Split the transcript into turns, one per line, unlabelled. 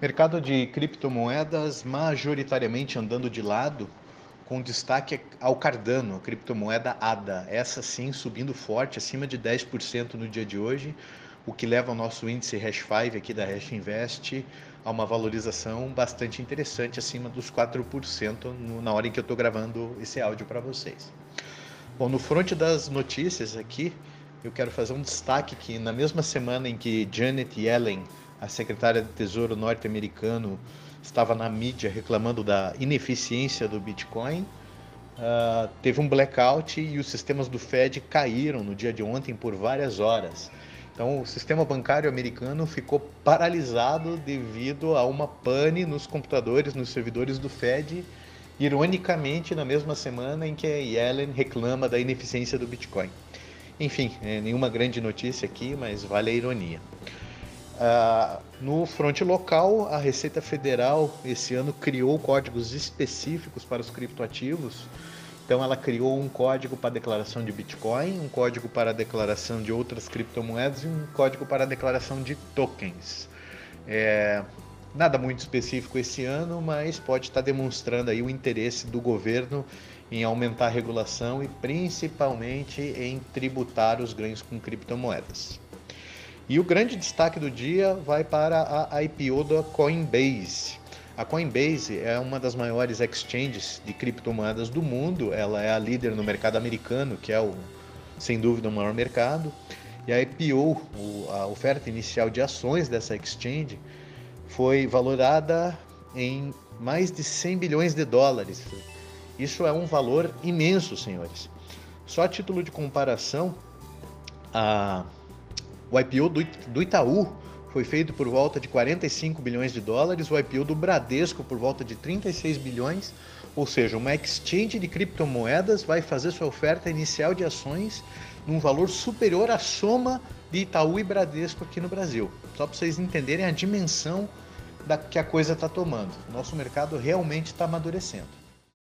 Mercado de criptomoedas majoritariamente andando de lado, com destaque ao Cardano, criptomoeda ADA. Essa sim subindo forte, acima de 10% no dia de hoje, o que leva o nosso índice Hash 5 aqui da Hash Invest a uma valorização bastante interessante, acima dos 4% no, na hora em que eu estou gravando esse áudio para vocês. Bom, no front das notícias aqui, eu quero fazer um destaque que na mesma semana em que Janet Yellen a secretária de Tesouro norte-americano estava na mídia reclamando da ineficiência do Bitcoin. Uh, teve um blackout e os sistemas do Fed caíram no dia de ontem por várias horas. Então, o sistema bancário americano ficou paralisado devido a uma pane nos computadores, nos servidores do Fed, ironicamente na mesma semana em que a Yellen reclama da ineficiência do Bitcoin. Enfim, é nenhuma grande notícia aqui, mas vale a ironia. Uh, no fronte local, a Receita Federal esse ano criou códigos específicos para os criptoativos. Então, ela criou um código para declaração de Bitcoin, um código para declaração de outras criptomoedas e um código para declaração de tokens. É, nada muito específico esse ano, mas pode estar demonstrando aí o interesse do governo em aumentar a regulação e principalmente em tributar os ganhos com criptomoedas. E o grande destaque do dia vai para a IPO da Coinbase. A Coinbase é uma das maiores exchanges de criptomoedas do mundo. Ela é a líder no mercado americano, que é o, sem dúvida o maior mercado. E a IPO, a oferta inicial de ações dessa exchange, foi valorada em mais de 100 bilhões de dólares. Isso é um valor imenso, senhores. Só a título de comparação, a o IPO do, do Itaú foi feito por volta de 45 bilhões de dólares, o IPO do Bradesco por volta de 36 bilhões, ou seja, uma exchange de criptomoedas vai fazer sua oferta inicial de ações num valor superior à soma de Itaú e Bradesco aqui no Brasil. Só para vocês entenderem a dimensão da que a coisa está tomando. Nosso mercado realmente está amadurecendo.